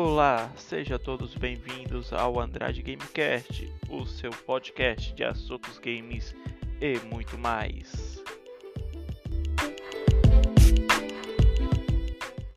Olá, sejam todos bem-vindos ao Andrade Gamecast, o seu podcast de assuntos games e muito mais.